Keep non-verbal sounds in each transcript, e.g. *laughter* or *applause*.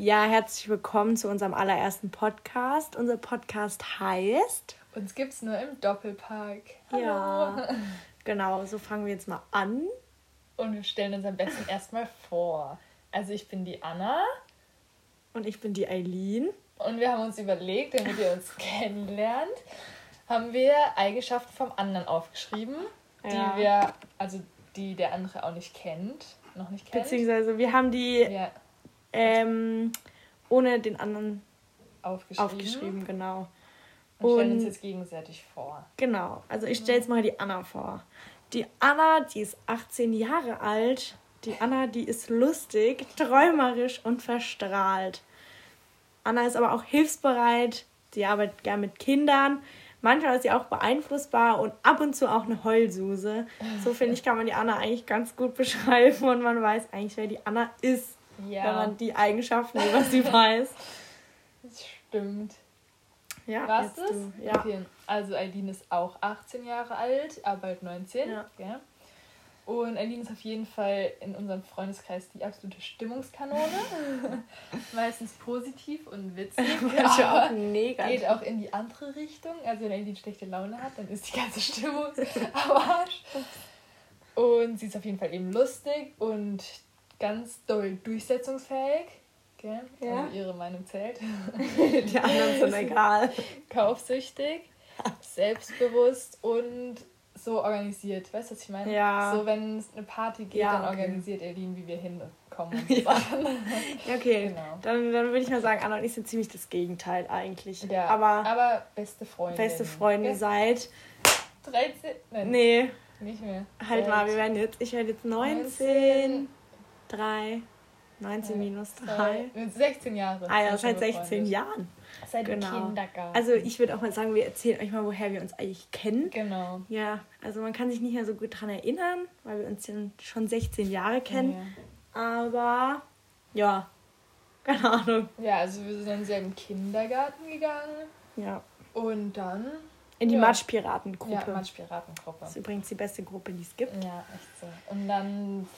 Ja, herzlich willkommen zu unserem allerersten Podcast. Unser Podcast heißt. Uns gibt's nur im Doppelpark. Hallo. Ja. Genau, so fangen wir jetzt mal an. Und wir stellen uns am besten erstmal vor. Also ich bin die Anna. Und ich bin die Eileen. Und wir haben uns überlegt, damit ihr uns *laughs* kennenlernt, haben wir Eigenschaften vom anderen aufgeschrieben, Ja. die wir, also die der andere auch nicht kennt, noch nicht kennt. Beziehungsweise wir haben die ja, ähm, ohne den anderen aufgeschrieben. aufgeschrieben, genau. Und stellen uns jetzt gegenseitig vor. Genau, also ich stelle jetzt mal die Anna vor. Die Anna, die ist 18 Jahre alt. Die Anna, die ist lustig, träumerisch und verstrahlt. Anna ist aber auch hilfsbereit. Sie arbeitet gern mit Kindern. Manchmal ist sie auch beeinflussbar und ab und zu auch eine Heulsuse. So finde ich, kann man die Anna eigentlich ganz gut beschreiben und man weiß eigentlich, wer die Anna ist, wenn Ja, man die Eigenschaften über sie *laughs* weiß. das stimmt. Ja, Warst jetzt es? du. Ja. Also Eileen ist auch 18 Jahre alt, aber bald 19. Ja. gell? Und Eileen ist auf jeden Fall in unserem Freundeskreis die absolute Stimmungskanone. *laughs* Meistens positiv und witzig. *laughs* Manche auch aber negativ. geht auch in die andere Richtung. Also wenn Eileen schlechte Laune hat, dann ist die ganze Stimmung am Arsch. Und sie ist auf jeden Fall eben lustig und ganz doll durchsetzungsfähig. Gell? Ja. Also ihre Meinung zählt. *laughs* Die anderen sind *laughs* egal. kaufsüchtig, selbstbewusst und so organisiert. Weißt du, was ich meine? Ja. So, wenn es eine Party geht, Ja, dann okay. organisiert Eileen, wie wir hinkommen *laughs* und Ja. Okay. Genau. Dann, dann würde ich mal sagen, Anna und ich sind ziemlich das Gegenteil eigentlich. Ja, Aber aber beste Freunde. beste Freunde seit. 13? Nein, Nee, nicht mehr. halt Seit mal, wir werden jetzt. Ich werde jetzt 19. 19. 3. 19 Ja, minus 3. Seit 16 Jahre. Ah ja, seit wir 16 befreundet. Jahren. Seit Genau. Kindergarten. Also ich würde auch mal sagen, wir erzählen euch mal, woher wir uns eigentlich kennen. Genau. Ja, also man kann sich nicht mehr so gut dran erinnern, weil wir uns ja schon 16 Jahre kennen. Aber ja, *laughs* keine Ahnung. Ja. ja, also wir sind ja im Kindergarten gegangen Ja. und dann. In die Ja. Matschpiratengruppe. Ja, Matschpiratengruppe. Das ist übrigens die beste Gruppe, die es gibt. Ja, echt so. Und dann,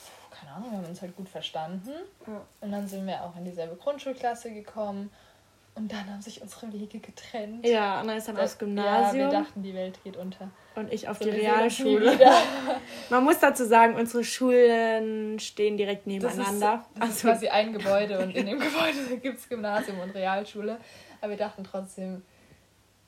keine Ahnung, wir haben uns halt gut verstanden. Ja. Und dann sind wir auch in dieselbe Grundschulklasse gekommen. Und dann haben sich unsere Wege getrennt. Ja, Anna ist dann Das- aufs Gymnasium Ja, wir dachten, die Welt geht unter. und ich auf So, die Realschule. wieder. *laughs* Man muss dazu sagen, unsere Schulen stehen direkt Das ist, nebeneinander. das ist also, quasi ein Gebäude und in dem Gebäude *laughs* gibt es Gymnasium und Realschule. Aber wir dachten trotzdem,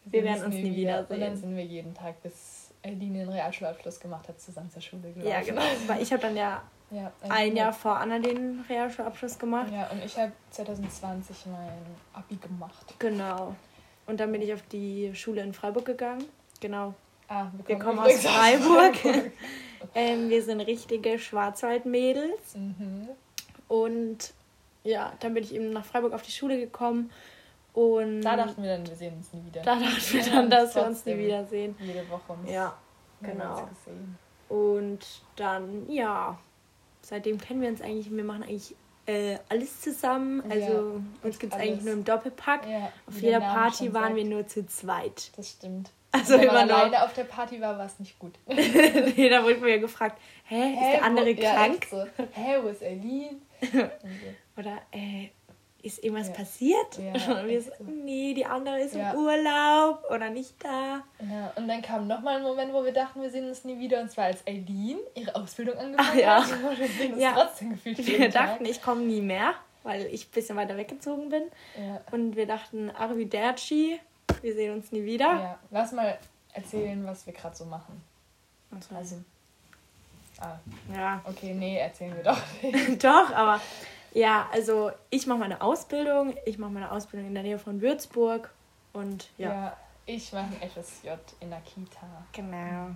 Wir werden uns nie wiedersehen. Und dann sind wir jeden Tag, bis Eileen den Realschulabschluss gemacht hat, zusammen zur Schule gelaufen. ja, genau. Weil ich habe dann ja Ja, ein Jahr vor Anna den Realschulabschluss gemacht. Ja, und ich habe 2020 mein Abi gemacht. Genau. Und dann bin ich auf die Schule in Freiburg gegangen. Genau. Ah, Wir kommen aus übrigens Freiburg. *laughs* Ähm, wir sind richtige Schwarzwaldmädels. mhm. Und ja, dann bin ich eben nach Freiburg auf die Schule gekommen. Und Da dachten wir dann, wir sehen uns nie wieder. da dachten wir dann, dass wir uns nie wiedersehen. Jede Woche uns Ja, genau. Und dann, ja, seitdem kennen wir uns eigentlich. Wir machen eigentlich äh, alles zusammen. Also Ja, uns gibt es eigentlich nur im Doppelpack. Ja, Auf jeder Party waren sagt. wir nur zu zweit. Das stimmt. Also wenn immer man noch. alleine auf der Party war, war es nicht gut. *laughs* nee, da wurde mir gefragt, hä, ist Hä, der andere wo, ja, krank? echt so. Hä, wo ist Eileen? *laughs* Oder äh, ist irgendwas Ja. passiert? Ja, *laughs* und wir so, nee, die andere ist Ja. im Urlaub oder nicht da. Ja, und dann kam nochmal ein Moment, wo wir dachten, wir sehen uns nie wieder. Und zwar als Eileen ihre Ausbildung angefangen Ach ja. hat. Und wir sehen uns Ja. trotzdem gefühlt Wir jeden Tag. dachten, ich komme nie mehr, weil ich ein bisschen weiter weggezogen bin. Und wir dachten, Arrivederci, wir sehen uns nie wieder. ja, lass mal erzählen, was wir gerade so machen. Also, Also, ah, ja, okay, nee, erzählen wir doch nicht. *laughs* doch, aber ja, also ich mache meine Ausbildung. Ich mache meine Ausbildung in der Nähe von Würzburg. Und ja, Ja, ich mache ein FSJ in der Kita. genau.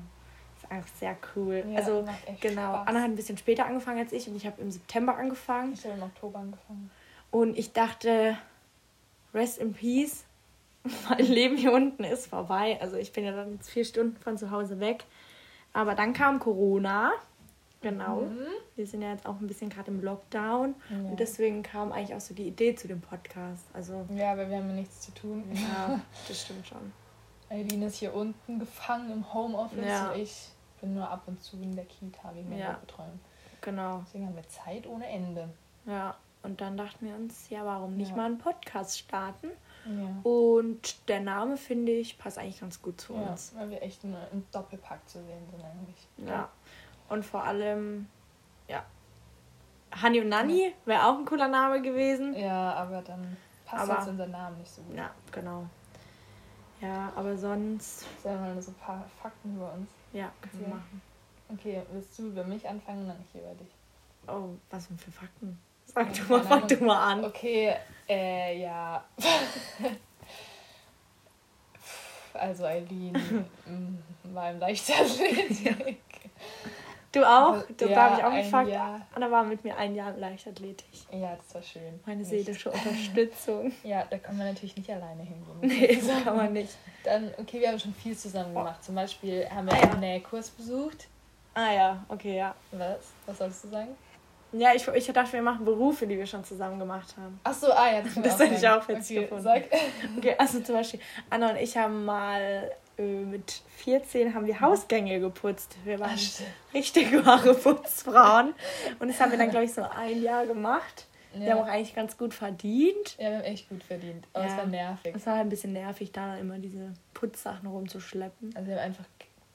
Ist einfach sehr cool. Ja, also genau, Spaß. Anna hat ein bisschen später angefangen als ich und ich habe im September angefangen. Ich habe im Oktober angefangen. Und ich dachte, rest in peace. *laughs* Mein Leben hier unten ist vorbei. Also ich bin ja dann jetzt vier Stunden von zu Hause weg. Aber dann kam Corona. Genau. Mhm. Wir sind ja jetzt auch ein bisschen gerade im Lockdown. Ja. Und deswegen kam eigentlich auch so die Idee zu dem Podcast. Also Ja, aber wir haben ja nichts zu tun. ja, *laughs* das stimmt schon. Eileen ist hier unten gefangen im Homeoffice Ja. und ich bin nur ab und zu in der Kita wegen der Ja. Betreuung. Genau. Deswegen haben wir Zeit ohne Ende. Ja. Und dann dachten wir uns, ja, warum nicht Ja. mal einen Podcast starten? Ja. Und der Name, finde ich, passt eigentlich ganz gut zu uns. weil wir echt nur im Doppelpack zu sehen sind eigentlich. Ja. Und vor allem, ja. Hani und Nani wäre auch ein cooler Name gewesen. Ja, aber dann passt Aber- jetzt unser Name nicht so gut. Ja, genau. Ja, aber sonst, Sagen wir mal so ein paar Fakten über uns. ja, können wir Ja. machen. Okay, willst du über mich anfangen, dann ich über dich. Oh, was denn für Fakten? Sag Ja, du mal, fang du mal an. Okay, äh, ja. *laughs* Also Eileen *laughs* mm, war im Leichtathletik. Du auch? Da Ja, habe ich auch gefragt. Jahr. Anna war mit mir ein Jahr in Leichtathletik. Ja, das war schön. Meine Nicht. seelische *laughs* Unterstützung. Ja, da kann man natürlich nicht alleine hingehen. Nee, das *laughs* kann man nicht. Dann, okay, wir haben schon viel zusammen gemacht. Zum Beispiel haben wir Ah, ja. einen Nähkurs besucht. Ah ja, okay, ja. Was? Was sollst du sagen? Ja, ich, ich dachte, wir machen Berufe, die wir schon zusammen gemacht haben. Ach so, ah ja, das, Das hätte ich sagen. auch witzig okay, gefunden. Sag. Okay, also zum Beispiel, Anna und ich haben mal mit 14 haben wir Hausgänge geputzt. Wir waren Ah, stimmt. richtig wahre Putzfrauen. Und das haben wir dann, *laughs* glaube ich, so ein Jahr gemacht. Wir haben auch Ja. eigentlich ganz gut verdient. ja, wir haben echt gut verdient. Aber es Ja. war nervig. Es war halt ein bisschen nervig, da immer diese Putzsachen rumzuschleppen. Also wir haben einfach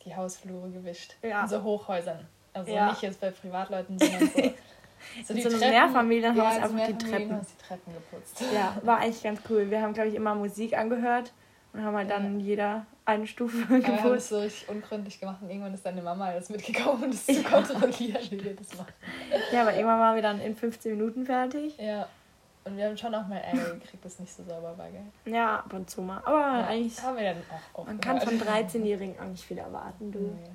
die Hausflure gewischt. Ja. In so Hochhäusern. Also Ja. nicht jetzt bei Privatleuten, sondern so. *laughs* so In so einem Mehrfamilienhaus ja, einfach die Mehrfamilienhaus die Treppen geputzt. Ja, war *laughs* eigentlich ganz cool. Wir haben, glaube ich, immer Musik angehört und haben halt dann jeder eine Stufe Aber wir haben es so richtig ungründlich gemacht und irgendwann ist deine Mama alles mitgekommen, um das zu kontrollieren, wie wir das machen. Ja, aber irgendwann waren wir dann in 15 Minuten fertig. Ja. Und wir haben schon auch mal Ärger gekriegt, dass es nicht so sauber war, gell? Ja, ab und zu mal. Aber Ja, eigentlich, haben wir dann auch, auch man kann von gehört. 13-Jährigen auch nicht viel erwarten, du. Nee.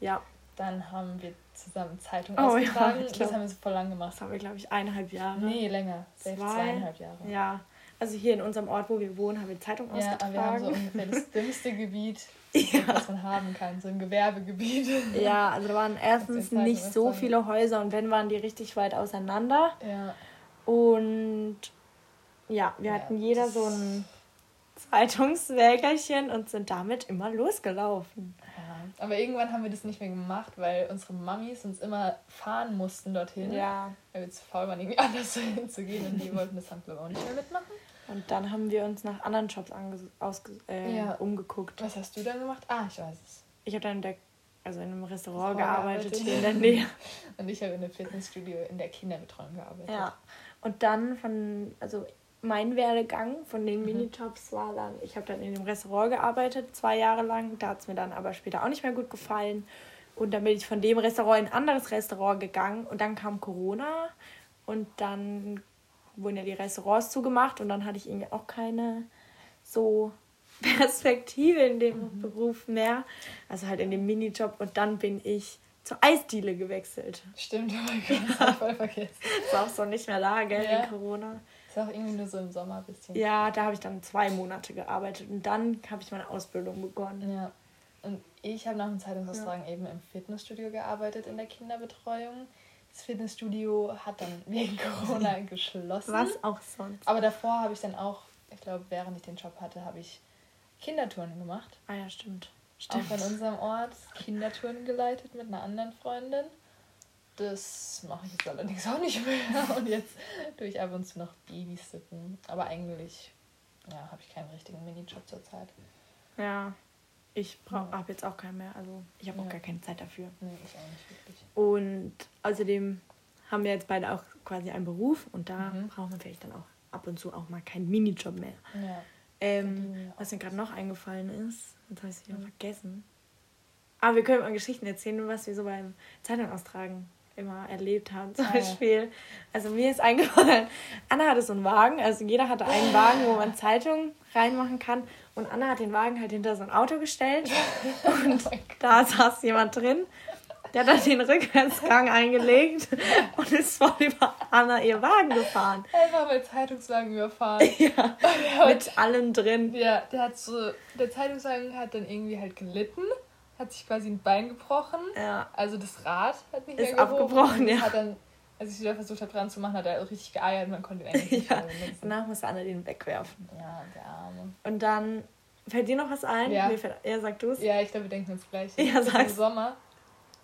Ja, Dann haben wir zusammen Zeitung Oh ja, ausgetragen. das glaub- haben wir so voll lang gemacht. das haben wir, glaube ich, eineinhalb Jahre. Nee, länger. Zwei? zweieinhalb Jahre. Ja, also hier in unserem Ort, wo wir wohnen, haben wir Zeitung Ja, aber wir haben so ausgetragen. ungefähr das *laughs* dümmste Gebiet, Ja. was man haben kann. So ein Gewerbegebiet. Ja, also da waren erstens nicht so viele Häuser und wenn, waren die richtig weit auseinander. Ja. Und ja, wir Ja, hatten jeder so ein Zeitungswägerchen und sind damit immer losgelaufen. ja. Aber irgendwann haben wir das nicht mehr gemacht, weil unsere Mamis uns immer fahren mussten dorthin. Ja. Weil wir zu faul waren, irgendwie *laughs* anders hinzugehen und die wollten das dann glaube ich auch nicht mehr mitmachen. Und dann haben wir uns nach anderen ausge äh, Ja. umgeguckt. Was hast du dann gemacht? Ah, ich weiß es. Ich habe dann in, der, also in einem Restaurant gearbeitet, hier in der Nähe. *laughs* Und ich habe in einem Fitnessstudio in der Kinderbetreuung gearbeitet. Ja. Und dann von, also mein Werdegang von den Mhm. Minijobs war dann, ich habe dann in dem Restaurant gearbeitet, zwei Jahre lang. Da hat es mir dann aber später auch nicht mehr gut gefallen. Und dann bin ich von dem Restaurant in ein anderes Restaurant gegangen und dann kam Corona und dann wurden ja die Restaurants zugemacht und dann hatte ich irgendwie auch keine so *laughs* Perspektive in dem Mhm. Beruf mehr. Also halt in dem Minijob und dann bin ich zur Eisdiele gewechselt. Stimmt, oh *laughs* das ich voll vergessen. Ist auch so nicht mehr da, gell, Ja. in Corona. Ist auch irgendwie nur so im Sommer ein bisschen. Ja, da habe ich dann zwei Monate gearbeitet und dann habe ich meine Ausbildung begonnen. Ja. Und ich habe nach dem Zeitungsaustragen eben im Fitnessstudio gearbeitet in der Kinderbetreuung. Das Fitnessstudio hat dann *laughs* wegen Corona geschlossen. Was auch sonst. Aber davor habe ich dann auch, ich glaube, während ich den Job hatte, habe ich Kindertouren gemacht. Ah ja, stimmt. Auch Stimmt. in unserem Ort Kindertouren geleitet mit einer anderen Freundin. Das mache ich jetzt allerdings auch nicht mehr. *laughs* Und jetzt tue ich ab und zu noch Babysitten. Aber eigentlich ja, habe ich keinen richtigen Minijob zurzeit. Ja. Ich Ja. habe jetzt auch keinen mehr. Also ich habe auch Ja. gar keine Zeit dafür. Nee, ich auch nicht wirklich. Und außerdem haben wir jetzt beide auch quasi einen Beruf und da Mhm. braucht man vielleicht dann auch ab und zu auch mal keinen Minijob mehr. Ja. Ähm, wir was mir gerade noch eingefallen ist, jetzt habe ich es wieder Mhm. vergessen. Aber wir können mal Geschichten erzählen, was wir so beim Zeitung austragen immer erlebt haben. Zum Ah. Beispiel, also mir ist *laughs* eingefallen, Anna hatte so einen Wagen, also jeder hatte einen Wagen, wo man Zeitungen reinmachen kann. Und Anna hat den Wagen halt hinter so ein Auto gestellt *laughs* und da saß jemand drin. Der hat dann den Rückwärtsgang eingelegt und ist voll über Anna ihr Wagen gefahren. Einfach mal Zeitungswagen überfahren. *laughs* Ja, mit allem drin. Ja, der hat so, der Zeitungswagen hat dann irgendwie halt gelitten, hat sich quasi ein Bein gebrochen. Ja, Also das Rad hat nicht Ist mehr gehoben. abgebrochen, ja. Hat dann, als ich wieder versucht habe dran zu machen, hat er richtig geeiert, man konnte ihn *laughs* eigentlich nicht Ja. danach musste Anna den wegwerfen. Ja, der Arme. Und dann fällt dir noch was ein? Ja. Mir fällt, ja, sag du es. Ja, ich glaube, wir denken uns gleich. Ja, sag's. Im Sommer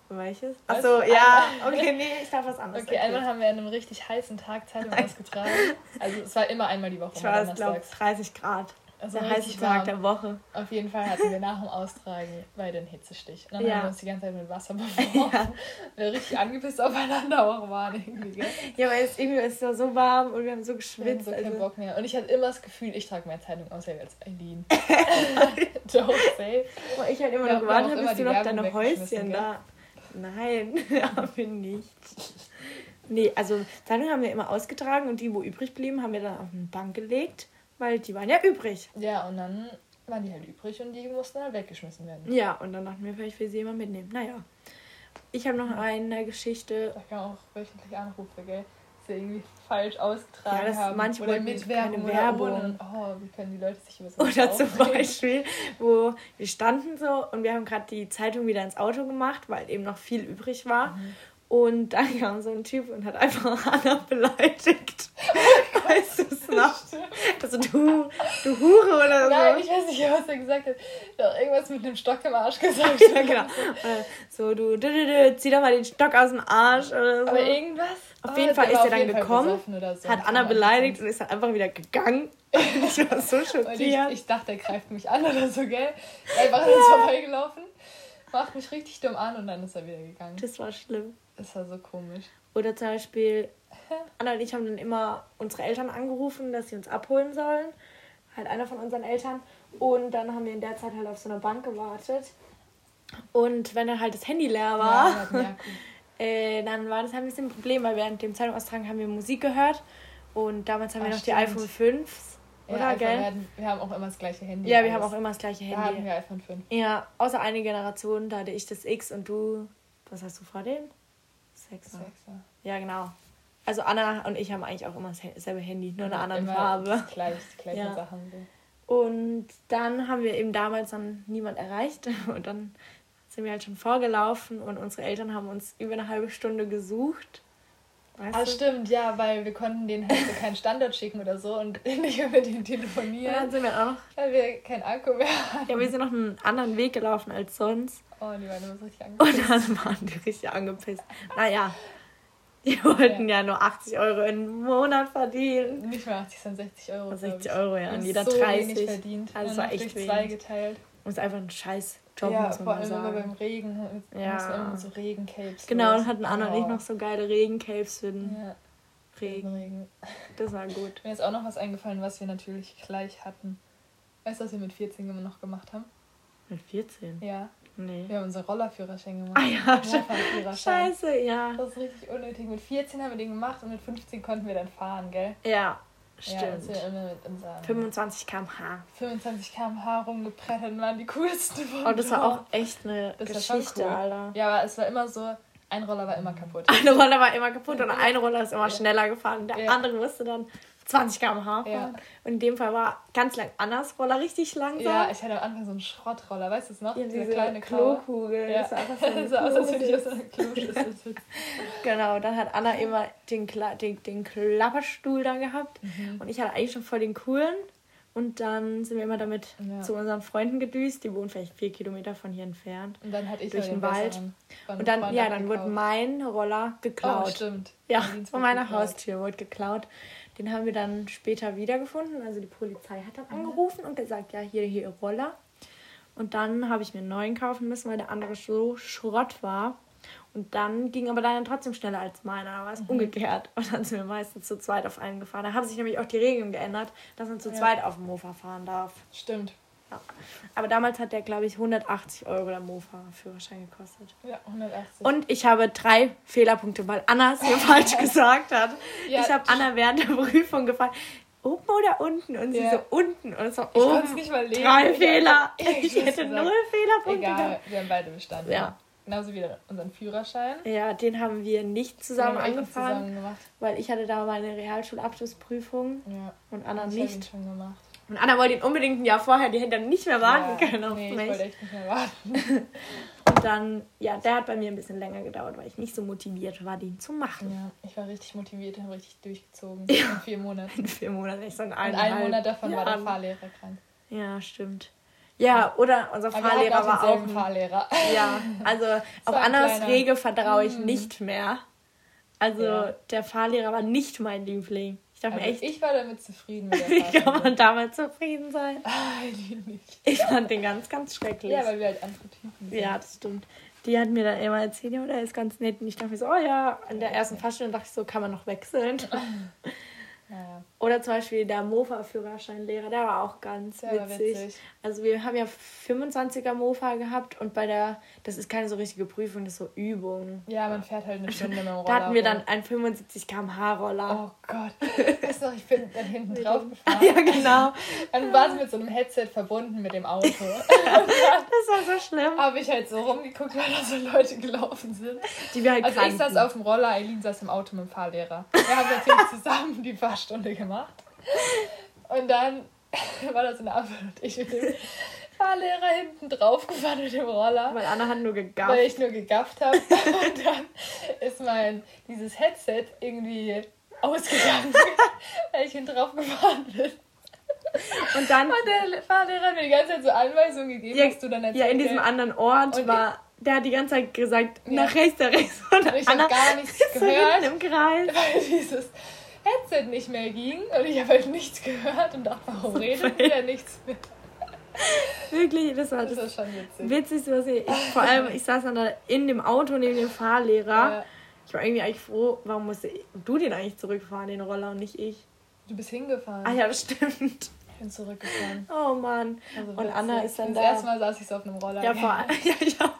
Welches? Achso, ja. Okay, nee, ich darf was anderes Okay, einmal haben wir an einem richtig heißen Tag Zeitung ausgetragen. *laughs* Also es war immer einmal die Woche, Ich war, glaube donnerstags. 30 Grad. Also der heiße Tag der Woche. Auf jeden Fall hatten wir nach dem Austragen beide einen Hitzestich. Und dann Ja. haben wir uns die ganze Zeit mit Wasser beworfen. *laughs* Wir richtig angepisst aufeinander auch waren irgendwie, gell? Ja, weil es irgendwie ist es so warm und wir haben so Wir hatten geschwitzt. so keinen Also, Bock mehr. Und ich hatte immer das Gefühl, ich trage mehr Zeitung aus als Eileen. *laughs* *laughs* Don't say. wo ich halt immer Wir noch haben gewartet auch habe, immer bis du noch deine Häuschen da. Nein, haben wir nicht. Nee, also Zeitung haben wir immer ausgetragen und die, wo übrig blieben, haben wir dann auf eine Bank gelegt, weil die waren ja übrig. Ja, und dann waren die halt übrig und die mussten halt weggeschmissen werden. Ja, und dann dachten wir, vielleicht will sie jemand mitnehmen. Naja. Ich habe noch eine Geschichte. Da kann auch wöchentlich Anrufe, gell? Dass sie irgendwie falsch ausgetragen Ja, das- haben. manche oder mit Werbung oder Werbung. Und, oh, wie können die Leute sich über so Oder zum? Beispiel, wo wir standen so und wir haben gerade die Zeitung wieder ins Auto gemacht, weil eben noch viel übrig war. Mhm. Und dann kam so ein Typ und hat einfach *laughs* Anna beleidigt. *laughs* weißt du es noch? Also du, du Hure oder so. Nein, ich weiß nicht, was er gesagt hat. Er hat irgendwas mit einem Stock im Arsch gesagt. *laughs* ja, genau. Äh, So, du, du, du, du, zieh doch mal den Stock aus dem Arsch oder so. Aber irgendwas. Auf Oh, jeden Fall der ist er dann Fall gekommen, so. hat Anna beleidigt und ist dann einfach wieder gegangen. ich war so Und ich, schockiert. ich dachte, er greift mich an oder so, gell? Einfach an uns vorbeigelaufen, macht mich richtig dumm an und dann ist er wieder gegangen. Das war schlimm. Das war so komisch. Oder zum Beispiel, Anna und ich haben dann immer unsere Eltern angerufen, dass sie uns abholen sollen. Halt einer von unseren Eltern. Und dann haben wir in der Zeit halt auf so einer Bank gewartet. Und wenn dann halt das Handy leer Ja, war, Jakub. *laughs* äh, dann war das ein bisschen ein Problem, weil während dem Zeitungaustragen haben wir Musik gehört. Und damals haben wir Ah, noch die stimmt. iPhone 5. Ja, Oder, iPhone, gell? Wir, hatten, wir haben auch immer das gleiche Handy. Ja, wir haben auch immer das gleiche Da hatten Handy. wir iPhone 5. Ja, außer eine Generation, da hatte ich das X und du, was hast du vor dem? Sechser. Sechser. Ja, genau. Also Anna und ich haben eigentlich auch immer dasselbe Handy, nur eine andere Immer Farbe. Das gleiche, *laughs* Ja. Sachen. Und dann haben wir eben damals dann niemand erreicht *laughs* und dann sind wir halt schon vorgelaufen und unsere Eltern haben uns über eine halbe Stunde gesucht. Weißt Ah, du? stimmt, ja, weil wir konnten denen halt so keinen Standard schicken oder so und *laughs* nicht mehr mit denen Und dann telefonieren, sind wir auch noch, weil wir keinen Akku mehr hatten. ja, wir sind noch einen anderen Weg gelaufen als sonst. Oh, die waren immer so richtig Und angepisst. dann waren die richtig angepisst. Naja, die wollten ja, nur 80 Euro im Monat verdienen. Nicht mehr 80, sondern 60 Euro. glaub 60 ich. Euro, ja, Und und jeder so 30. wenig verdient. Also Nur war echt durch zwei wenig. geteilt. Und es ist einfach ein scheiß Job, ja, vor allem immer sagen. beim Regen. Ja. Mussten immer so Regencapes. Genau, und hatten Anna und ich noch so geile Regencapes für den Ja, Regen. Regen. Das war gut. *laughs* Mir ist auch noch was eingefallen, was wir natürlich gleich hatten. Weißt du, was wir mit 14 immer noch gemacht haben? Mit 14? Ja. Nee. Wir haben unseren Rollerführerschein gemacht. Ah ja. Scheiße, ja. Das ist richtig unnötig. Mit 14 haben wir den gemacht und mit 15 konnten wir dann fahren, gell? Ja, Ja, stimmt. als wir immer mit unseren 25 km/h. 25 km/h rumgebrettert waren die coolsten von Oh, das war auch echt eine Das Geschichte, cool. Alter. Ja, aber es war immer so, ein Roller war immer kaputt. Eine Roller war immer kaputt und ein Roller ist immer Ja. schneller gefahren. Der Ja. andere musste dann 20 km/h fahren. Ja. Und in dem Fall war ganz lang Annas Roller richtig langsam. Ja, ich hatte am Anfang so einen Schrottroller, weißt du es noch? Ja, Diese diese kleine. Klokugel. Ja. Das war einfach *laughs* so Das sah aus, als würde ich aus einer Kloschüssel. Genau, dann hat Anna immer den, Kla den, den Klapperstuhl da gehabt. Mhm. Und ich hatte eigentlich schon voll den coolen. Und dann sind wir immer damit Ja. zu unseren Freunden gedüst. Die wohnen vielleicht vier Kilometer von hier entfernt. Und dann hatte ich Durch den den Wald. Und dann, Freund ja, dann wurde mein Roller Oh, geklaut. stimmt. ja, Von meiner geklaut. Haustür wurde geklaut. Den haben wir dann später wiedergefunden. Also die Polizei hat dann Mhm. angerufen und gesagt, ja, hier, hier, Roller. Und dann habe ich mir einen neuen kaufen müssen, weil der andere so Schrott war. Und dann ging aber dann trotzdem schneller als meiner. Da war es Mhm. umgekehrt. Und dann sind wir meistens zu zweit auf einen gefahren. Da haben sich nämlich auch die Regeln geändert, dass man zu Ja. zweit auf dem Mofa fahren darf. Stimmt. Ja. Aber damals hat der, glaube ich, 180 Euro der Mofa-Führerschein gekostet. Ja, 180. Und ich habe drei Fehlerpunkte, weil Anna es mir *laughs* falsch gesagt hat. Ja, ich habe Anna während der Prüfung gefragt, oben oder unten? Und sie Ja. so, unten. Und war ich oben. nicht mal lesen. Drei Ich Fehler. hab Ich hätte gesagt. null Fehlerpunkte Egal, gehabt. wir haben beide bestanden. Ja. Genauso wie unseren Führerschein. Ja, den haben wir nicht zusammen wir angefahren, zusammen weil ich hatte da meine Realschulabschlussprüfung Ja. und Anna Ich nicht. schon gemacht. Und Anna wollte ihn unbedingt ein Jahr vorher, die hätte dann nicht mehr warten ja. können auf nee, ich mich. wollte echt nicht mehr warten. *laughs* Und dann, ja, der hat bei mir ein bisschen länger gedauert, weil ich nicht so motiviert war, den zu machen. Ja, ich war richtig motiviert und habe richtig durchgezogen. In vier Monaten. In vier Monaten, ich so in einen Monat davon war der. Fahrlehrer krank. Ja, stimmt. Ja, oder unser Aber Fahrlehrer war auch. denselben Fahrlehrer. Ja, also *laughs* auf ein Annas kleiner- Rege vertraue ich Mhm. nicht mehr. Also Ja. der Fahrlehrer war nicht mein Liebling. Ich dachte Also mir echt, ich war damit zufrieden *laughs* wie kann man damit zufrieden sein? Ah. Ich fand den ganz, ganz schrecklich. Ja, weil wir halt andere Typen sind. Ja, das stimmt. Die hat mir dann immer erzählt, ja, der ist ganz nett. Und ich dachte mir so, oh ja, an der ersten Fahrstunde dachte ich so, kann man noch wechseln. *laughs* Naja, Oder zum Beispiel der Mofa-Führerscheinlehrer, der war auch ganz war witzig. witzig. Also wir haben ja 25er Mofa gehabt und bei der, das ist keine so richtige Prüfung, das ist so Übung. Ja, man fährt halt eine Stunde mit dem *laughs* Roller. Da hatten wir dann einen 75 km/h Roller. Oh Gott. *laughs* Weißt du noch, ich bin dann hinten drauf *laughs* gefahren. Ja, genau. Dann war sie mit so einem Headset verbunden mit dem Auto. Das war so schlimm. Habe ich halt so rumgeguckt, weil da so Leute gelaufen sind. Die wir halt Also ich kannten. saß auf dem Roller, Eileen saß im Auto mit dem Fahrlehrer. Wir haben natürlich zusammen die Fahrstunde gemacht. Und dann *laughs* war das eine Ampel und ich mit dem Fahrlehrer hinten drauf gefahren mit dem Roller. Weil Anna hat nur gegafft. Weil ich nur gegafft habe. *laughs* Und dann ist mein, dieses Headset irgendwie ausgegangen, *laughs* weil ich hinten drauf gefahren bin. Und dann, Und der Fahrlehrer hat mir die ganze Zeit so Anweisungen gegeben, ja, was du dann ja, in diesem anderen Ort Und war, der hat die ganze Zeit gesagt, Ja. nach rechts, nach rechts. Und Und ich habe gar nichts so gehört. hinten im Kreis. weil dieses Headset nicht mehr ging und ich habe halt nichts gehört und dachte, warum *laughs* redet der nichts mehr? Wirklich, das war Das das schon witzig. Witzigste, was ich, ich vor allem, ich saß dann da in dem Auto neben dem Fahrlehrer. Ja, Ich war irgendwie eigentlich froh, warum musste du den eigentlich zurückfahren, den Roller, und nicht ich. du bist hingefahren. Ah ja, das stimmt. Ich bin zurückgefahren. Oh Mann. Also Und. Anna ist dann das da. erste Mal saß ich so auf einem Roller. Ja, vor allem. *laughs* Ja, ja.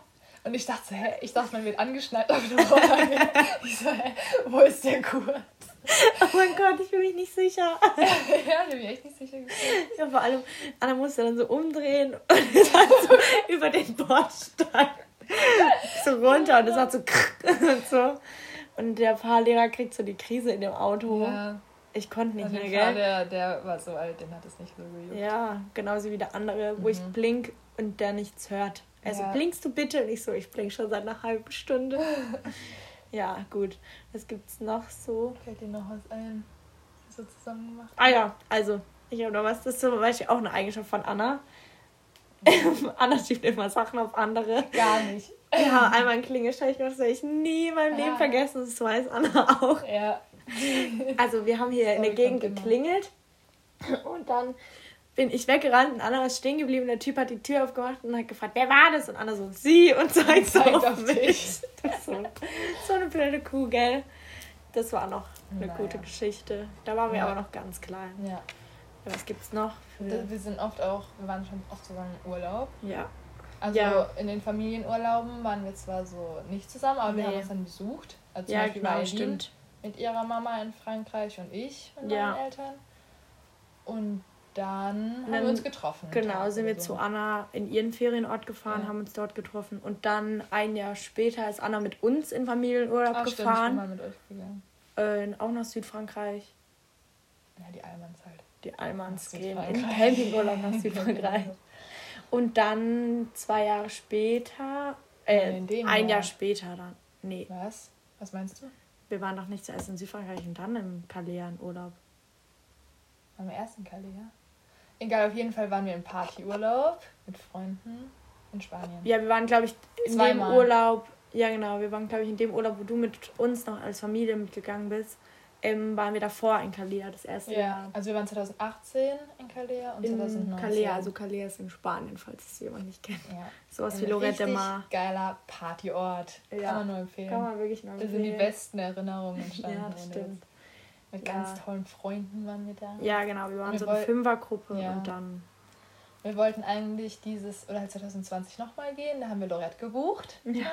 Und ich dachte so, hä? Ich dachte, man wird angeschnallt auf dem Roller. *laughs* ich so, hä? Wo ist der Gurt? *laughs* Oh mein Gott, ich bin mich nicht sicher. *laughs* ja, da bin ich echt nicht sicher gefühlt. Ja, vor allem, Anna musste dann so umdrehen *laughs* und ist halt so über den Bordstein so runter und es hat so und so. Und der Fahrlehrer kriegt so die Krise in dem Auto. Ja, Ich konnte nicht mehr, gell? der, der war so alt, den hat es nicht so gejuckt. Ja, genauso wie der andere, wo ich Mhm. blink und der nichts hört. Also Ja. blinkst du bitte? Und ich so, ich blink schon seit einer halben Stunde. Ja, gut. Was gibt's noch so? Fällt dir noch was ein? So zusammen gemacht Ah ja, also, ich habe noch was. Das ist zum Beispiel auch eine Eigenschaft von Anna. *laughs* Anna schiebt immer Sachen auf andere. Gar nicht. Ja, einmal ein Klingelstreich gemacht, das werde ich nie in meinem Leben vergessen. Das weiß Anna auch. Ja. Also, wir haben hier in der Gegend immer. geklingelt. Und dann bin ich weggerannt und Anna ist stehen geblieben. Der Typ hat die Tür aufgemacht und hat gefragt, wer war das? Und Anna so, sie und zeigt so auf, auf mich. so, *laughs* so eine blöde Kuh, gell? Das war noch eine Naja. gute Geschichte. Da waren wir Ja. aber noch ganz klein. Ja. Was gibt's noch? Für, Wir sind oft auch, wir waren schon oft zusammen im Urlaub. ja. Also Ja. in den Familienurlauben waren wir zwar so nicht zusammen, aber wir Nee. haben uns dann besucht. Also ja, Beispiel genau, stimmt. mit ihrer Mama in Frankreich und ich und Ja. meinen Eltern. Und dann haben Dann- wir uns getroffen. Genau, sind wir so. zu Anna in ihren Ferienort gefahren, Ja. haben uns dort getroffen. Und dann ein Jahr später ist Anna mit uns in Familienurlaub Ach, stimmt, ich bin gefahren. mal mit euch gegangen. Äh, auch nach Südfrankreich. Ja, die Allmanns halt. Die Almans gehen in. Campingurlaub nach *laughs* Südfrankreich. Und dann zwei Jahre später, äh, In dem ein Jahr später dann. Nee, Was? Was meinst du? wir waren doch nicht zuerst in Südfrankreich und dann im Calais in Urlaub. Waren wir erst in Calais, ja? Egal, auf jeden Fall waren wir im Partyurlaub mit Freunden in Spanien. Ja, wir waren, glaube ich, in Zweimal. dem Urlaub. Ja, genau. Wir waren, glaube ich, in dem Urlaub, wo du mit uns noch als Familie mitgegangen bist. Ähm, waren wir davor in Calais, das erste Ja, Jahr. also wir waren 2018 in Calais und In 2019. Calais, also Calais ist in Spanien, falls es jemand nicht kennt. ja. Sowas wie Lorette richtig Mar. geiler Partyort. Ja. Kann man nur empfehlen. Kann man wirklich noch da sind die empfehlen. besten Erinnerungen *laughs* entstanden. Ja, das stimmt. Mit Ja. ganz tollen Freunden waren wir da. Ja, genau. Wir waren Wir so eine Fünfergruppe Ja. und dann. Wir wollten eigentlich dieses, oder halt 2020 nochmal gehen. Da haben wir Lorette gebucht. Ja.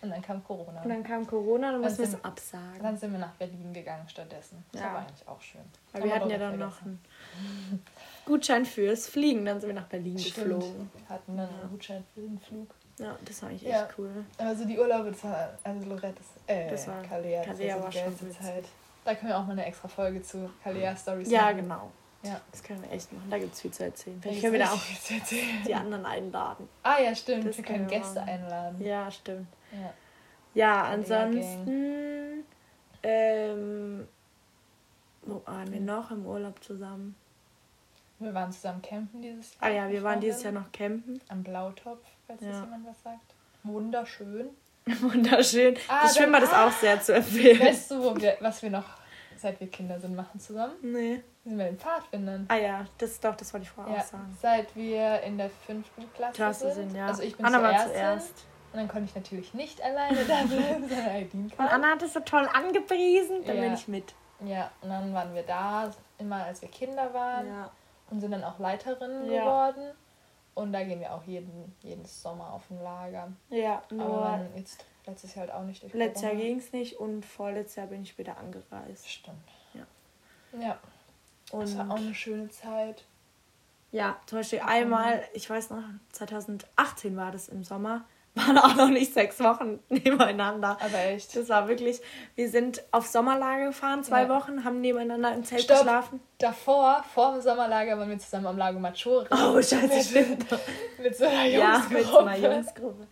Und dann kam Corona. Und dann kam Corona, dann mussten wir es absagen. Dann sind wir nach Berlin gegangen stattdessen. Das Ja. war eigentlich auch schön. Weil wir hatten ja Lorette dann noch vergessen. einen Gutschein fürs Fliegen. Dann sind wir nach Berlin Stimmt. geflogen. Wir hatten dann Ja. einen Gutschein für den Flug. Ja, das war eigentlich Ja. echt cool. Also die Urlaube, das war, also Lorette, das, äh, Das war- Calais, das Calais war schon. Zeit. Da können wir auch mal eine extra Folge zu Calais Stories Ja, machen. genau. Ja. Das können wir echt machen. Da gibt es viel zu erzählen. Vielleicht können wir da auch richtig viel zu erzählen. die anderen einladen. Ah ja, stimmt. Das wir können können Gäste einladen. Ja, stimmt. Ja. Ja, ansonsten. Ähm, wo waren wir noch im Urlaub zusammen? Wir waren zusammen campen dieses Jahr. Ah ja, wir waren dieses Jahr noch campen. Am Blautopf, falls ja. das jemand was sagt. Wunderschön. *laughs* Wunderschön. Ah, das Schwimmbad ist auch sehr zu empfehlen. Weißt du, wo wir, was wir noch, seit wir Kinder sind, machen zusammen? Nee. Sind wir den Pfadfindern. Ah ja, das doch, das wollte ich vorher ja, auch sagen. Seit wir in der fünften Klasse, Klasse sind. sind. ja. Also ich bin Anna zuerst. War zuerst. Und dann konnte ich natürlich nicht alleine da bleiben, *laughs* sondern Aideen Und Anna hat es so toll angepriesen, dann ja. bin ich mit. Ja, und dann waren wir da, immer als wir Kinder waren. Ja. Und sind dann auch Leiterinnen ja. geworden. Und da gehen wir auch jeden, jeden Sommer auf ein Lager. Ja, nur. Aber jetzt letztes Jahr halt auch nicht durch Letztes Jahr ging es nicht und vorletztes Jahr bin ich wieder angereist. Stimmt. Ja. Ja. Und das war auch eine schöne Zeit. Ja, zum Beispiel einmal, ich weiß noch, 2018 war das im Sommer, waren auch noch nicht sechs Wochen *laughs* nebeneinander. Aber echt. Das war wirklich, wir sind auf Sommerlager gefahren, zwei ja. Wochen, haben nebeneinander im Zelt Stopp. geschlafen. Davor, vor dem Sommerlager, waren wir zusammen am Lago Maggiore. Oh, *laughs* scheiße, stimmt. mit so einer Jungsgruppe. Ja, mit so einer Jungsgruppe.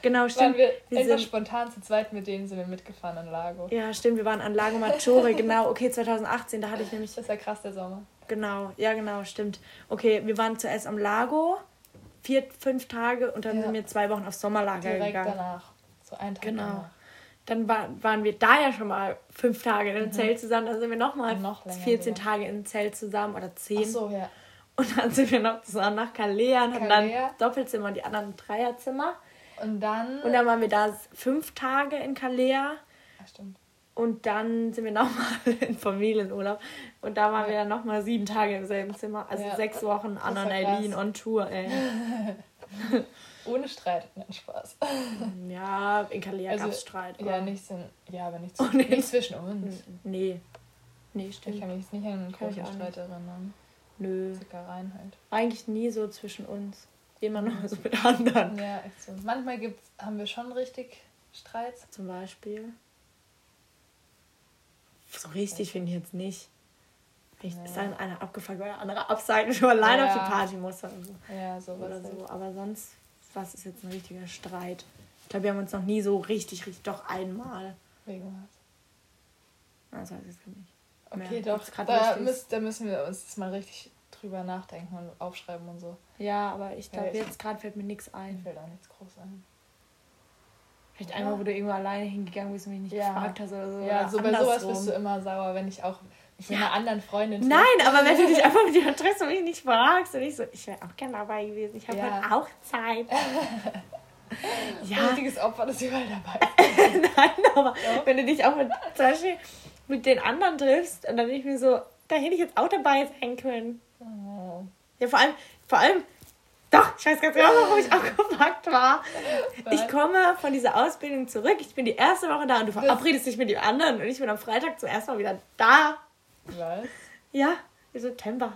Genau, stimmt. Waren wir, wir sind spontan zu zweit mit denen sind wir mitgefahren an Lago. Ja, stimmt, wir waren an Lago Maggiore, genau. Okay, 2018, da hatte ich nämlich... Das war krass, der Sommer. Genau, ja genau, stimmt. Okay, wir waren zuerst am Lago vier, fünf Tage und dann ja. sind wir zwei Wochen aufs Sommerlager Direkt gegangen. danach. So ein Tag Genau. Danach. Dann war, waren wir da ja schon mal fünf Tage in einem mhm. Zelt zusammen. Dann sind wir nochmal noch 14 sogar. Tage im Zelt zusammen oder zehn. Ach so, ja. Und dann sind wir noch zusammen nach Calais und hatten dann Doppelzimmer und die anderen Dreierzimmer. Und dann. Und dann waren wir da fünf Tage in Calais. Ach, stimmt. Und dann sind wir *laughs* nochmal in Familienurlaub. Und da waren ja. wir dann nochmal sieben Tage im selben Zimmer. Also ja. sechs Wochen Anna und Eileen on Tour, ey. *laughs* Ohne Streit, nein, Spaß. *laughs* Ja, in Kalea also, gab es Streit. Ja, nichts in, ja, aber nichts, oh, nee. nichts zwischen uns. Nee. Nee, stimmt. Ich kann mich jetzt nicht an einen großen Streit erinnern. Nö. Zickereien halt. Eigentlich nie so zwischen uns. Immer noch so mit anderen. Ja, echt so. Manchmal gibt's, haben wir schon richtig Streits. Zum Beispiel. So richtig finde ich jetzt nicht. Vielleicht ja. ist dann einer abgefuckt, weil der andere absagt und *laughs* schon alleine ja. auf die Party muss. Oder so. Ja, sowas. Oder so. Halt. Aber sonst, was ist jetzt ein richtiger Streit? Ich glaube, wir haben uns noch nie so richtig, richtig, doch einmal. Wegen was? Das weiß ich jetzt nicht. Okay, Mehr. doch. Da, müsst, da müssen wir uns mal richtig drüber nachdenken und aufschreiben und so. Ja, aber ich glaube, ja, jetzt gerade fällt mir nichts ein. Mir fällt auch nichts groß ein. Vielleicht ja. einmal, wo du irgendwo alleine hingegangen bist und mich nicht ja. gefragt hast oder so. Ja, oder so bei sowas bist du immer sauer, wenn ich auch mit ja. einer anderen Freundin. Nein, aber wenn du dich *laughs* einfach mit jemandem triffst und mich nicht fragst und ich so, ich wäre auch gerne dabei gewesen. Ich habe ja. halt auch Zeit. *laughs* ja. Richtiges Opfer, das überall dabei *laughs* ist. Nein, aber ja. wenn du dich auch mit, zum Beispiel mit den anderen triffst und dann denke ich mir so, da hätte ich jetzt auch dabei sein können. Oh. Ja, vor allem, vor allem, doch, ich weiß ganz genau, warum ich abgepackt war. Was? Ich komme von dieser Ausbildung zurück. Ich bin die erste Woche da und du verabredest dich mit dem anderen und ich bin am Freitag zum ersten Mal wieder da. Was? Ja, im September.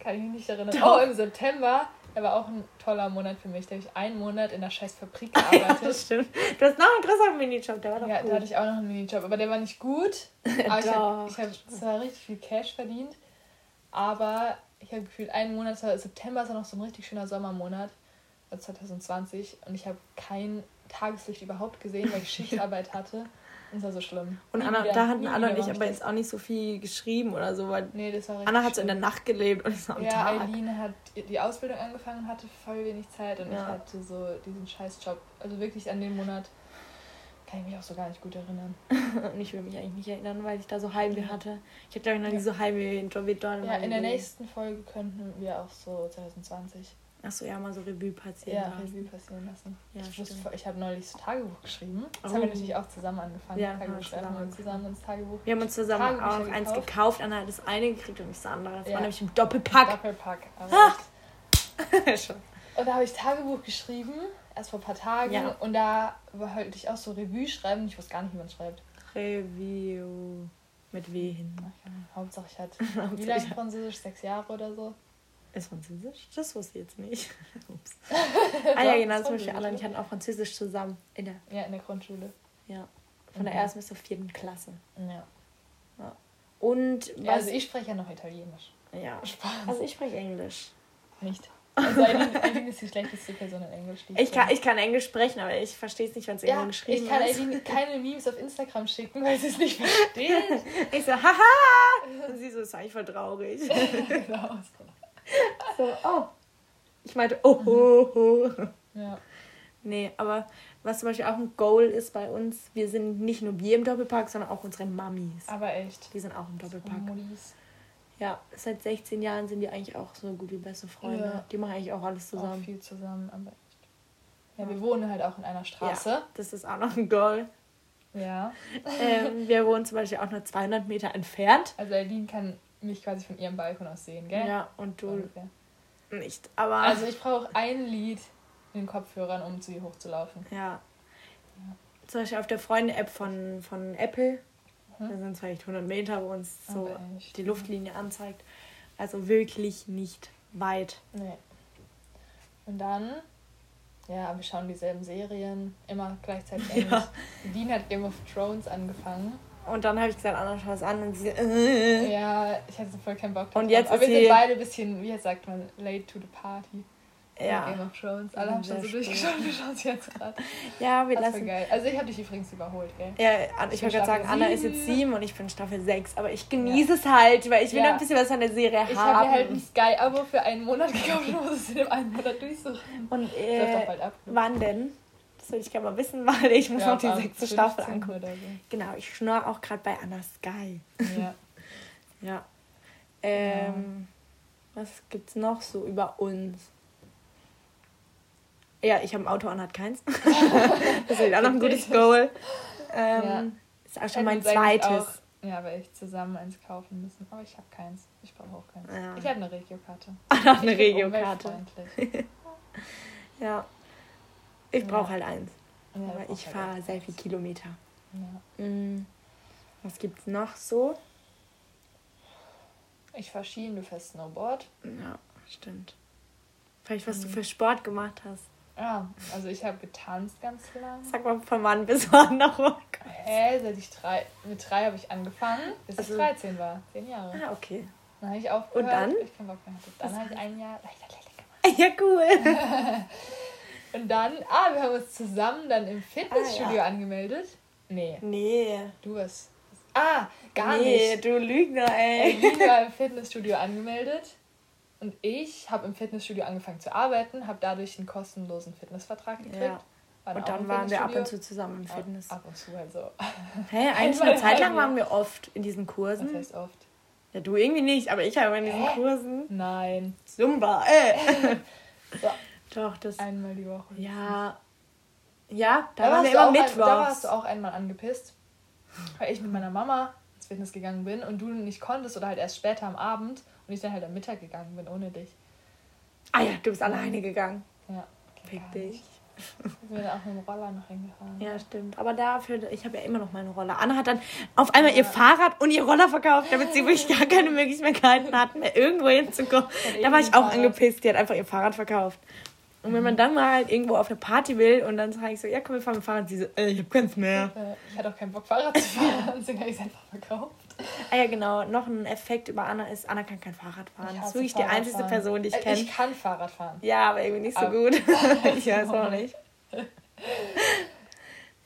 Kann ich mich nicht erinnern. Doch. Oh, im September. Der war auch ein toller Monat für mich. Da habe ich einen Monat in der scheiß Fabrik *laughs* gearbeitet. ja, das stimmt. Du hast noch einen größeren Minijob, der war doch Ja, gut. da hatte ich auch noch einen Minijob, aber der war nicht gut. *laughs* Aber ich habe hab zwar richtig viel Cash verdient, aber ich habe gefühlt einen Monat, September ist ja noch so ein richtig schöner Sommermonat, 2020, und ich habe kein Tageslicht überhaupt gesehen, weil ich *laughs* Schichtarbeit hatte. Das war so schlimm. Und Anna, wieder, da hatten Anna und ich aber jetzt auch nicht so viel geschrieben oder so, weil nee, das war Anna hat so in der Nacht gelebt und ich so am ja, Tag. Eileen hat die Ausbildung angefangen und hatte voll wenig Zeit und ja. ich hatte so diesen Scheißjob. Also wirklich an den Monat kann ich mich auch so gar nicht gut erinnern. *laughs* und ich will mich eigentlich nicht erinnern, weil ich da so Heimweh hatte. Ich hatte glaube ich noch nie so Heimweh in Job Ja, in der nächsten Folge könnten wir auch so 2020. Achso, ja, mal so Revue passieren ja, lassen. Revue passieren lassen. Ja, ich, wusste, ich habe neulich so Tagebuch geschrieben. Das oh. haben wir natürlich auch zusammen angefangen. Ja, Tagebuch schreiben. Haben wir zusammen ins Tagebuch. Wir haben uns zusammen auch gekauft. eins gekauft. Anna hat das eine gekriegt und ich das andere. Das ja. war nämlich im Doppelpack. Doppelpack. Ah. *laughs* und da habe ich Tagebuch geschrieben erst vor ein paar Tagen ja. und da wollte ich auch so Revue schreiben. Ich wusste gar nicht, wie man schreibt. Revue. Mit W hin. Okay. Hauptsache ich hatte *laughs* wie lange Französisch? Sechs Jahre oder so? Ist Französisch? Das wusste ich jetzt nicht. *laughs* Ups. *laughs* ah ja, genau, zum Beispiel Anna und ich hatten auch Französisch zusammen. In der, ja, in der Grundschule. Ja. Von mhm. der ersten bis zur vierten Klasse. Ja. ja. Und was, ja, also ich spreche ja noch Italienisch. Ja. Spaß. Also ich spreche Englisch. Nicht. Also Eileen ist die schlechteste Person in Englisch. Ich kann, ich kann Englisch sprechen, aber ich verstehe es nicht, wenn es irgendwo ja, geschrieben ich kann ist. *laughs* Keine Memes auf Instagram schicken, weil sie es nicht versteht. Ich so, haha! Und sie so, ist eigentlich voll traurig. *laughs* genau. so, oh. Ich meinte, oh, oh, oh. Ja. Nee, aber was zum Beispiel auch ein Goal ist bei uns, wir sind nicht nur wir im Doppelpark, sondern auch unsere Mamis. Aber echt. Die sind auch im Doppelpark. Muddis. Ja, seit 16 Jahren sind die eigentlich auch so gut wie beste Freunde. Ja. Die machen eigentlich auch alles Auch zusammen. viel zusammen, aber echt. Ja, wir wohnen halt auch in einer Straße. Ja, das ist auch noch ein Goal. Ja. ähm, *laughs* wir wohnen zum Beispiel auch nur 200 Meter entfernt. Also Eileen kann mich quasi von ihrem Balkon aus sehen, gell? Ja, und du Ungefähr. nicht. Aber Also ich brauche ein Lied in den Kopfhörern, um zu ihr hochzulaufen. ja. Zum Beispiel auf der Freunde-App von, von Apple. Mhm. Da sind es vielleicht 100 Meter, wo uns so die Luftlinie anzeigt. Also wirklich nicht weit. Nee. Und dann, ja, wir schauen dieselben Serien, immer gleichzeitig *laughs* Englisch. Ja. Dean hat Game of Thrones angefangen. Und dann habe ich gesagt, Anna, schau es an. Und sie, äh. Ja, ich hatte voll keinen Bock drauf. Und jetzt Aber wir sind beide ein bisschen, wie sagt man, late to the party. Ja. Game of Thrones. Alle haben schon so durchgeschaut, wir schauen sie jetzt gerade. Ja, wir Das lassen. geil. Also ich habe dich übrigens überholt, gell? Ja, ich bin wollte gerade sagen, Anna ist jetzt sieben und ich bin Staffel 6. Aber ich genieße es halt, weil ich will Ja. ein bisschen was von der Serie Ich haben. habe mir halt ein Sky-Abo für einen Monat *laughs* gekauft und muss es in dem einen Monat durchsuchen. und Das läuft äh, bald ab. wann denn? Das würde ich gerne mal wissen, *laughs* weil ich muss Ja, noch die sechste Staffel 15. angucken. So. Genau, ich schnorr auch gerade bei Anna Sky. Ja. *laughs* Ja. Ähm, Was gibt's noch so über uns? Ja, ich habe ein Auto, Anna hat keins. *laughs* das ist auch noch ein gutes Goal. Ähm, Ja. Ist auch schon mein zweites. Auch, ja, weil ich zusammen eins kaufen müssen. Aber ich habe keins. Ich brauche auch keins. Ja. Ich habe eine Regiokarte. *laughs* Anna hat eine Regiokarte. *laughs* Ja. Ich brauche halt eins. Aber ich halt fahre auch sehr viel Kilometer. Ja. Mm. Was gibt's noch so? Ich fahre Ski und du fährst Snowboard. Ja, stimmt. Vielleicht, was du Mhm. für Sport gemacht hast. Ja, also ich habe getanzt ganz lang. Sag mal von wann bis wann noch. Hä, seit ich drei, mit drei habe ich angefangen, bis Also- ich 13 war. Zehn Jahre. Ah, okay. Dann habe ich aufgehört. Und dann? Ich keinen Bock mehr hatte. Dann habe ich ein Jahr leider gemacht. Ja, cool. *laughs* Und dann, ah, wir haben uns zusammen dann im Fitnessstudio Ah, ja. angemeldet. Nee, Nee. du was. Ah, gar nee, nicht. du Lügner, ey. Eileen war im Fitnessstudio angemeldet. Und ich habe im Fitnessstudio angefangen zu arbeiten, habe dadurch einen kostenlosen Fitnessvertrag gekriegt. Ja. War Und dann waren wir ab und zu zusammen im Fitness. Ab und zu, also. Hä, *laughs* eigentlich eine Zeit lang waren wir oft in diesen Das Kursen. heißt oft. Ja, du irgendwie nicht, aber ich habe in diesen Hä? Kursen. Nein. Zumba, ey. *laughs* So, Doch, das. einmal die Woche. Ja. Ja, da, Da, waren wir immer mittwochs. da warst du auch einmal angepisst, weil ich mit meiner Mama ins Fitness gegangen bin und du nicht konntest oder halt erst später am Abend und ich dann halt am Mittag gegangen bin ohne dich. Ah ja, du bist alleine gegangen. Ja. Fick dich. Wir sind auch mit dem Roller noch hingefahren. Ja, stimmt. Aber dafür, ich habe ja immer noch meine Roller. Anna hat dann auf einmal ihr Ja. Fahrrad und ihr Roller verkauft, damit sie *laughs* wirklich gar keine Möglichkeiten hatten, mehr irgendwo hinzukommen. Und Da war ich auch Fahrrad. angepisst, die hat einfach ihr Fahrrad verkauft. Und wenn Mhm. man dann mal halt irgendwo auf eine Party will und dann sage ich so, ja komm, wir fahren mit dem Fahrrad, sie so, äh, ich hab keins mehr. Ich hatte auch keinen Bock, Fahrrad zu fahren, deswegen habe ich es einfach verkauft. Ah ja, genau. Noch ein Effekt über Anna ist, Anna kann kein Fahrrad fahren. Das ist wirklich die einzige Fahrradfahren. Person, die ich Äh, kenne. Ich kann Fahrrad fahren. Ja, aber irgendwie nicht so Aber- gut. *laughs* ich weiß auch nicht.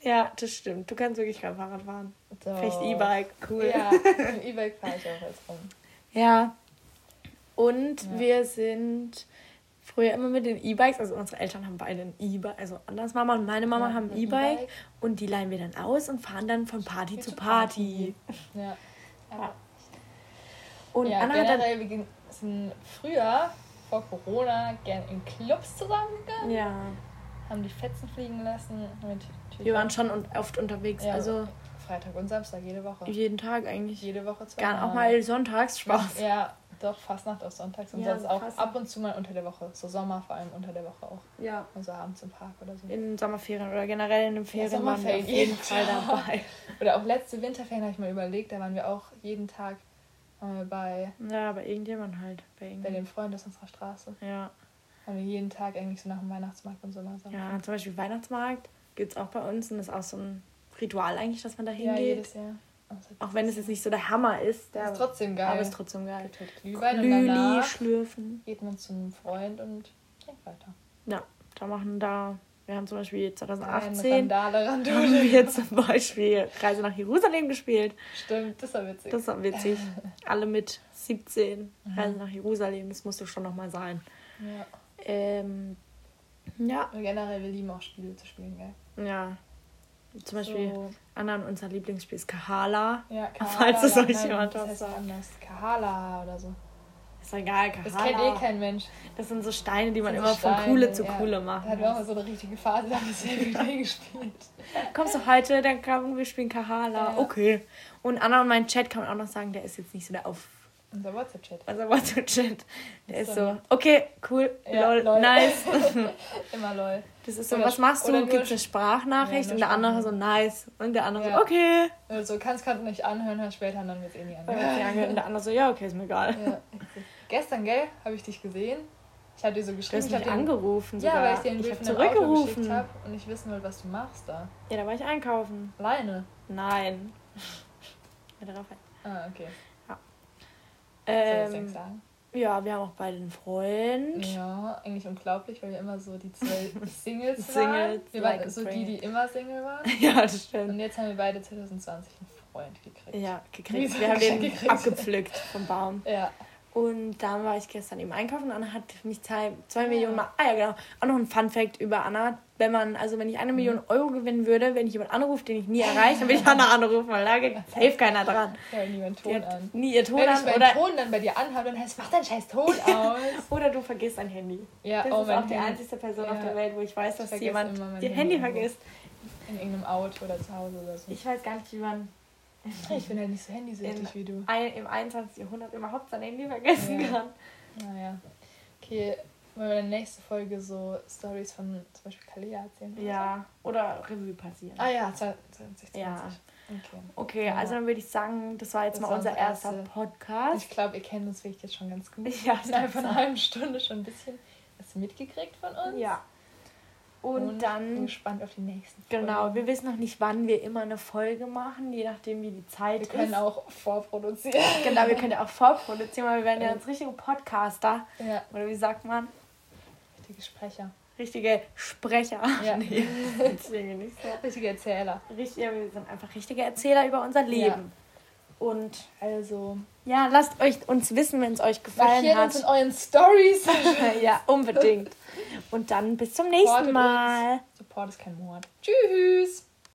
Ja, das stimmt. Du kannst wirklich kein Fahrrad fahren. So. Vielleicht E-Bike, cool. Ja, im E-Bike fahre ich auch jetzt rum. Ja. Und Ja. wir sind früher immer mit den E-Bikes, also unsere Eltern haben beide ein E-Bike, also Anders Mama und meine Mama Ja, haben ein E-Bike E-Bike. und die leihen wir dann aus und fahren dann von Party zu zu Party. Ja. Ja. Und ja, Anna hat generell, wir gingen- sind früher, vor Corona, gern in Clubs zusammengegangen, Ja, haben die Fetzen fliegen lassen. Mit wir waren schon oft unterwegs, ja, also Freitag und Samstag, jede Woche. jeden Tag eigentlich. Jede Woche zwei Gern auch mal sonntags Spaß. Ja, doch, Fastnacht auf Sonntags und Ja, sonst auch Fastnacht. ab und zu mal unter der Woche. So Sommer vor allem unter der Woche auch. Ja. Also abends im Park oder so. In Sommerferien oder generell in den Ferien waren wir Sommerferien, auf jeden Fall Tag. dabei. *laughs* Oder auch letzte Winterferien habe ich mal überlegt, da waren wir auch jeden Tag wir bei, Ja, bei irgendjemand halt. Bei bei irgendjemand. dem Freund aus unserer Straße. Ja. Haben wir jeden Tag eigentlich so nach dem Weihnachtsmarkt und so langsam. ja, zum Beispiel Weihnachtsmarkt gibt es auch bei uns und das ist auch so ein Ritual eigentlich, dass man da ja hingeht. jedes Jahr. Auch wenn es jetzt nicht so der Hammer ist, der ist trotzdem geil. aber ist trotzdem geil. Gibt halt Glühwein und Glühli, danach schlürfen. geht man zum Freund und anstrengend weiter. Ja, da machen da, wir haben zum Beispiel Ein 2018 Randale, haben Randale. wir zum Beispiel Reise nach Jerusalem gespielt. Stimmt, das war witzig. Das war witzig. *laughs* Alle mit 17 Reise nach Jerusalem, das musste schon nochmal sein. ja. Ähm, ja, Und generell, wir lieben auch Spiele zu spielen, gell? ja. Zum Beispiel, So, Anna und unser Lieblingsspiel ist Kahala. ja, *laughs* Falls es euch jemand das was sagt. anders. Kahala oder so. Ist doch egal, Das Kahala. kennt eh kein Mensch. Das sind so Steine, die man Das immer sind von Steine, Kuhle zu ja. Kuhle Da machen hatten wir auch mal so eine richtige Phase, da haben wir sehr viel *laughs* gespielt. Kommst du heute, dann kommen wir spielen Kahala. Ja. Okay. Und Anna und mein Chat kann man auch noch sagen, der ist jetzt nicht so der auf Unser WhatsApp-Chat. Also WhatsApp-Chat. Der ist So. so, okay, cool, Ja, lol, lol. nice. *laughs* Immer lol. Das ist so, Oder was machst du? Gibt es eine Sprachnachricht? Ja, und der andere so, nice. Und der andere Ja. so, okay. Also kannst gerade nicht anhören, hör später, dann wird es eh nie *laughs* Und angehört. der andere so, ja, okay, ist mir egal. Ja. Gestern, gell, habe ich dich gesehen. Ich hatte dir so Du geschrieben. hast ich mich den- angerufen Ja, sogar. weil ich dir ein ich Bild hab zurückgerufen. habe und ich wissen wollte, was du machst da. Ja, da war ich einkaufen. Alleine. Nein. *laughs* Der Raphael. Ah, okay. Soll ich das Ähm, sagen? ja, wir haben auch beide einen Freund. Ja, eigentlich unglaublich, weil wir immer so die zwei *laughs* Singles waren. Singles, Wir like waren so die, die immer Single waren. *laughs* Ja, das stimmt. Und jetzt haben wir beide 2020 einen Freund gekriegt. Ja, gekriegt. Wir haben *laughs* den gekriegt. abgepflückt vom Baum. Ja. Und dann war ich gestern eben einkaufen und Anna hat mich zwei, zwei Ja. Millionen Mal. Ah ja, genau. Auch noch ein Fun Fact über Anna. Wenn man, also wenn ich eine Million Euro gewinnen würde, wenn ich jemanden anrufe, den ich nie erreiche, dann würde ich *laughs* Anna anrufen, weil da geht safe keiner dran. Ja, niemand Die Ton an. nie ihr Ton Wenn ich an meinen oder, Ton dann bei dir anhabe, dann heißt mach deinen scheiß Ton *laughs* aus. oder du vergisst dein Handy. Ja, Das oh ist auch die Handy. einzige Person Ja. auf der Welt, wo ich weiß, Ich dass vergesse jemand ihr Handy Handy vergisst. In irgendeinem Auto oder zu Hause oder so. Ich weiß gar nicht, wie man Ich bin halt nicht so handysüchtig wie du. ein, im 21. Jahrhundert überhaupt sein Handy vergessen Ja. kann. Naja. Okay, wollen wir in der nächsten Folge so Stories von zum Beispiel Kalea erzählen? oder Ja, oder Revue passieren. so? Ah ja, 2020. Ja. Okay. Okay, Ja. also dann würde ich sagen, das war jetzt Das mal unser erster erste- Podcast. Ich glaube, ihr kennt uns wirklich jetzt schon ganz gut. Ja, *laughs* Innerhalb von einer halben Stunde schon ein bisschen was mitgekriegt von uns. Ja. Und, bin dann, gespannt auf die nächsten genau, Folgen. wir wissen noch nicht, wann wir immer eine Folge machen, je nachdem, wie die Zeit Wir können ist. auch vorproduzieren. *laughs* Genau, wir können ja auch vorproduzieren, weil wir werden ja Ja. als richtige Podcaster. Ja, Oder wie sagt man? richtige Sprecher. Richtige Sprecher. Ja. *laughs* Nee, *laughs* ist nicht so. Richtige Erzähler. Richtig, ja, wir sind einfach richtige Erzähler über unser Leben. Und Also, ja, lasst euch uns wissen, wenn es euch gefallen markiert hat. uns in euren Stories. *laughs* ja, unbedingt. Und dann bis zum nächsten Supportet Mal. uns. Support ist kein Mord. Tschüss.